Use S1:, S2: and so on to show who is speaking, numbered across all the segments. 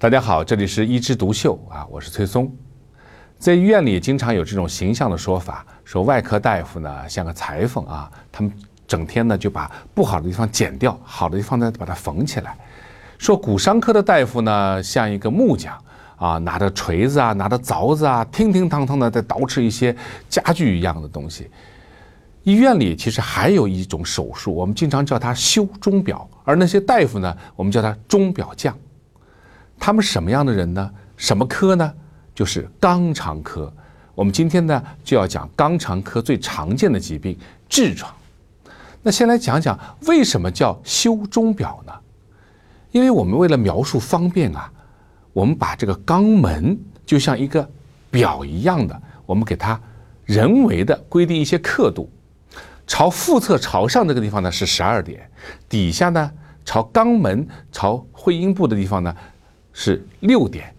S1: 大家好，这里是一枝独秀啊，我是崔松。在医院里经常有这种形象的说法，说外科大夫呢像个裁缝啊，他们整天呢就把不好的地方剪掉，好的地方呢把它缝起来。说骨伤科的大夫呢像一个木匠啊，拿着锤子啊，拿着凿子啊，叮叮当当的在捯饬一些家具一样的东西。医院里其实还有一种手术，我们经常叫它修钟表，而那些大夫呢，我们叫他钟表匠。他们什么样的人呢？什么科呢？就是肛肠科，我们今天呢就要讲肛肠科最常见的疾病痔疮。那先来讲讲为什么叫修钟表呢？因为我们为了描述方便啊，我们把这个肛门就像一个表一样的，我们给它人为的规定一些刻度，朝腹侧朝上这个地方呢是十二点，底下呢朝肛门朝会阴部的地方呢是六点。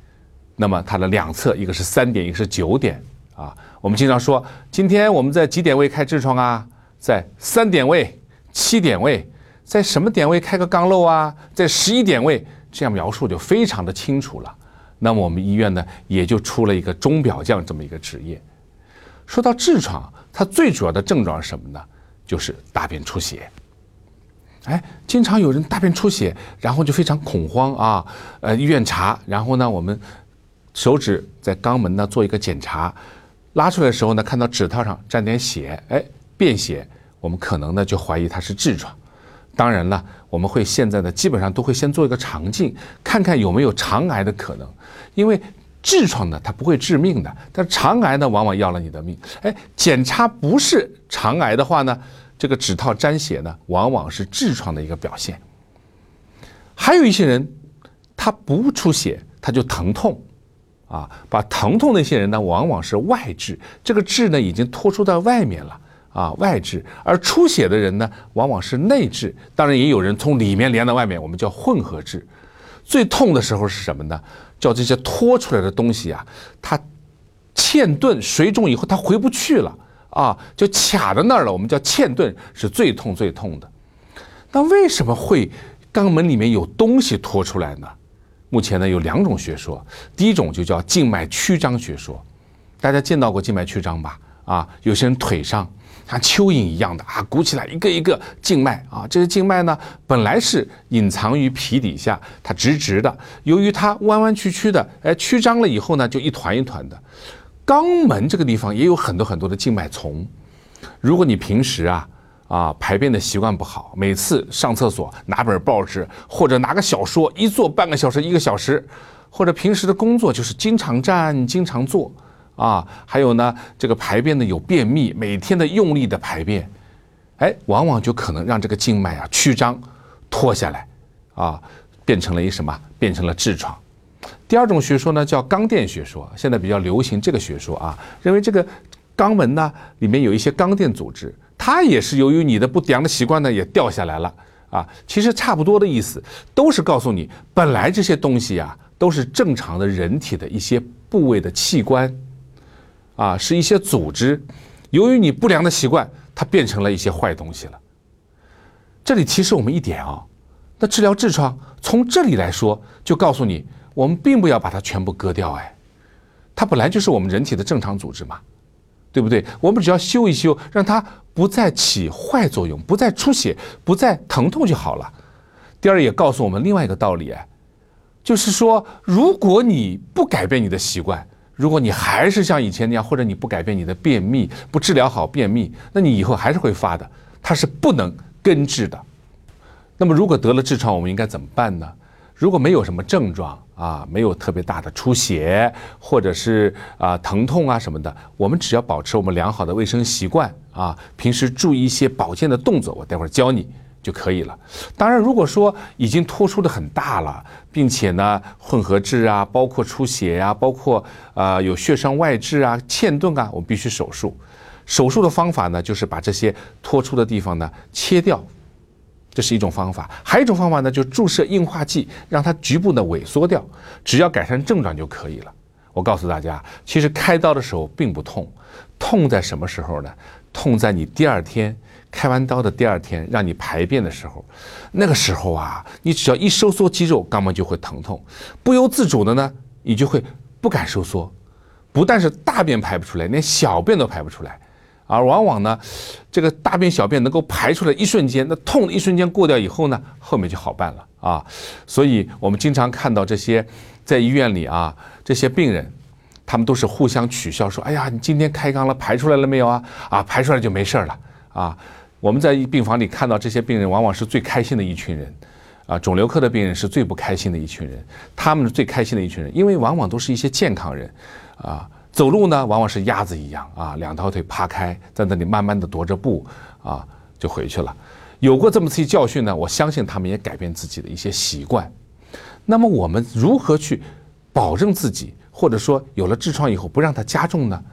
S1: 那么它的两侧，一个是三点，一个是九点啊。我们经常说，今天我们在几点位开痔疮啊？在三点位、七点位，在什么点位开个肛瘘啊？在十一点位，这样描述就非常的清楚了。那么我们医院呢，也就出了一个钟表匠这么一个职业。说到痔疮，它最主要的症状是什么呢？就是大便出血。哎，经常有人大便出血，然后就非常恐慌啊。呃，医院查，然后呢，我们。手指在肛门呢做一个检查，拉出来的时候呢，看到指套上沾点血，哎，便血，我们可能呢就怀疑它是痔疮。当然了，我们会现在呢基本上都会先做一个肠镜，看看有没有肠癌的可能。因为痔疮呢它不会致命的，但肠癌呢往往要了你的命。哎，检查不是肠癌的话呢，这个指套沾血呢往往是痔疮的一个表现。还有一些人，他不出血他就疼痛。啊，把疼痛那些人呢，往往是外痔，这个痔呢已经拖出到外面了啊，外痔；而出血的人呢，往往是内痔，当然也有人从里面连到外面，我们叫混合痔。最痛的时候是什么呢？叫这些拖出来的东西啊，它嵌顿水肿以后它回不去了啊，就卡在那儿了，我们叫嵌顿，是最痛最痛的。那为什么会肛门里面有东西拖出来呢？目前呢有两种学说，第一种就叫静脉曲张学说，大家见到过静脉曲张吧？啊，有些人腿上像蚯蚓一样的啊，鼓起来一个一个静脉啊，这些静脉呢本来是隐藏于皮底下，它直直的，由于它弯弯曲曲的，哎，曲张了以后呢，就一团一团的。肛门这个地方也有很多很多的静脉丛，如果你平时啊。啊，排便的习惯不好，每次上厕所拿本报纸或者拿个小说，一坐半个小时、一个小时，或者平时的工作就是经常站、经常坐，啊，还有呢，这个排便呢有便秘，每天的用力的排便，哎，往往就可能让这个静脉啊曲张、脱下来，啊，变成了一什么？变成了痔疮。第二种学说呢叫肛垫学说，现在比较流行这个学说啊，认为这个肛门呢里面有一些肛垫组织。它也是由于你的不良的习惯呢，也掉下来了啊。其实差不多的意思，都是告诉你，本来这些东西啊，都是正常的人体的一些部位的器官，啊，是一些组织。由于你不良的习惯，它变成了一些坏东西了。这里提示我们一点啊，那治疗痔疮，从这里来说，就告诉你，我们并不要把它全部割掉，哎，它本来就是我们人体的正常组织嘛。对不对？我们只要修一修，让它不再起坏作用，不再出血，不再疼痛就好了。第二，也告诉我们另外一个道理，哎就是说，如果你不改变你的习惯，如果你还是像以前那样，或者你不改变你的便秘，不治疗好便秘，那你以后还是会发的，它是不能根治的。那么，如果得了痔疮，我们应该怎么办呢？如果没有什么症状啊，没有特别大的出血，或者是啊疼痛啊什么的，我们只要保持我们良好的卫生习惯啊，平时注意一些保健的动作，我待会儿教你就可以了。当然，如果说已经脱出的很大了，并且呢混合痔啊，包括出血呀，包括啊有血栓外痔啊、嵌顿啊，我们必须手术。手术的方法呢，就是把这些脱出的地方呢切掉。这是一种方法，还有一种方法呢，就注射硬化剂，让它局部的萎缩掉，只要改善症状就可以了。我告诉大家，其实开刀的时候并不痛，痛在什么时候呢？痛在你第二天开完刀的第二天让你排便的时候，那个时候啊，你只要一收缩肌肉，肛门就会疼痛，不由自主的呢，你就会不敢收缩，不但是大便排不出来，连小便都排不出来，而往往呢，这个大便小便能够排出来一瞬间，那痛的一瞬间过掉以后呢，后面就好办了啊。所以我们经常看到这些在医院里啊，这些病人。他们都是互相取笑，说：“哎呀，你今天开肛了，排出来了没有啊？啊，排出来就没事了啊！”我们在病房里看到这些病人，往往是最开心的一群人，啊，肿瘤科的病人是最不开心的一群人，他们是最开心的一群人，因为往往都是一些健康人，啊，走路呢往往是鸭子一样啊，两条腿趴开，在那里慢慢的踱着步啊，就回去了。有过这么次教训呢，我相信他们也改变自己的一些习惯。那么我们如何去保证自己？或者说有了痔疮以后不让它加重呢？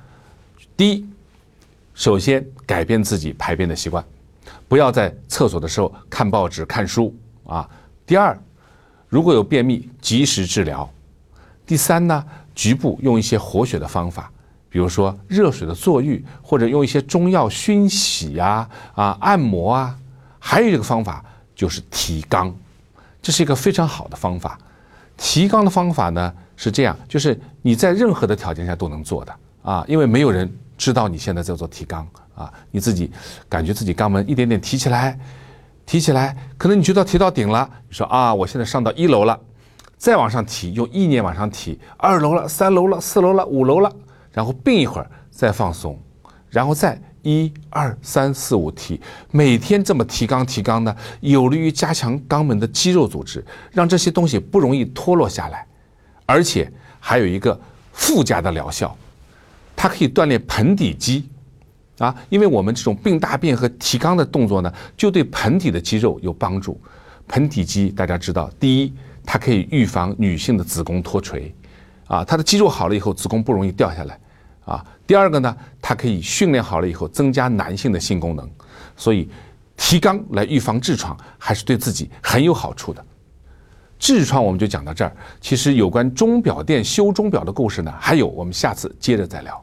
S1: 第一，首先改变自己排便的习惯，不要在厕所的时候看报纸、看书啊。第二，如果有便秘，及时治疗。第三呢，局部用一些活血的方法，比如说热水的坐浴，或者用一些中药熏洗呀、啊按摩啊。还有一个方法就是提肛，这是一个非常好的方法。提肛的方法呢？是这样，就是你在任何的条件下都能做的啊，因为没有人知道你现在在做提肛啊，你自己感觉自己肛门一点点提起来，提起来，可能你觉得提到顶了，你说啊，我现在上到一楼了，再往上提，用意念往上提，二楼了，三楼了，四楼了，五楼了，然后并一会儿再放松，然后再一二三四五提，每天这么提肛提肛呢，有利于加强肛门的肌肉组织，让这些东西不容易脱落下来。而且还有一个附加的疗效，它可以锻炼盆底肌，啊，因为我们这种并大便和提肛的动作呢，就对盆底的肌肉有帮助。盆底肌大家知道，第一，它可以预防女性的子宫脱垂，啊，它的肌肉好了以后，子宫不容易掉下来，啊。第二个呢，它可以训练好了以后，增加男性的性功能，所以提肛来预防痔疮，还是对自己很有好处的。痔疮我们就讲到这儿。其实有关钟表店修钟表的故事呢，还有我们下次接着再聊。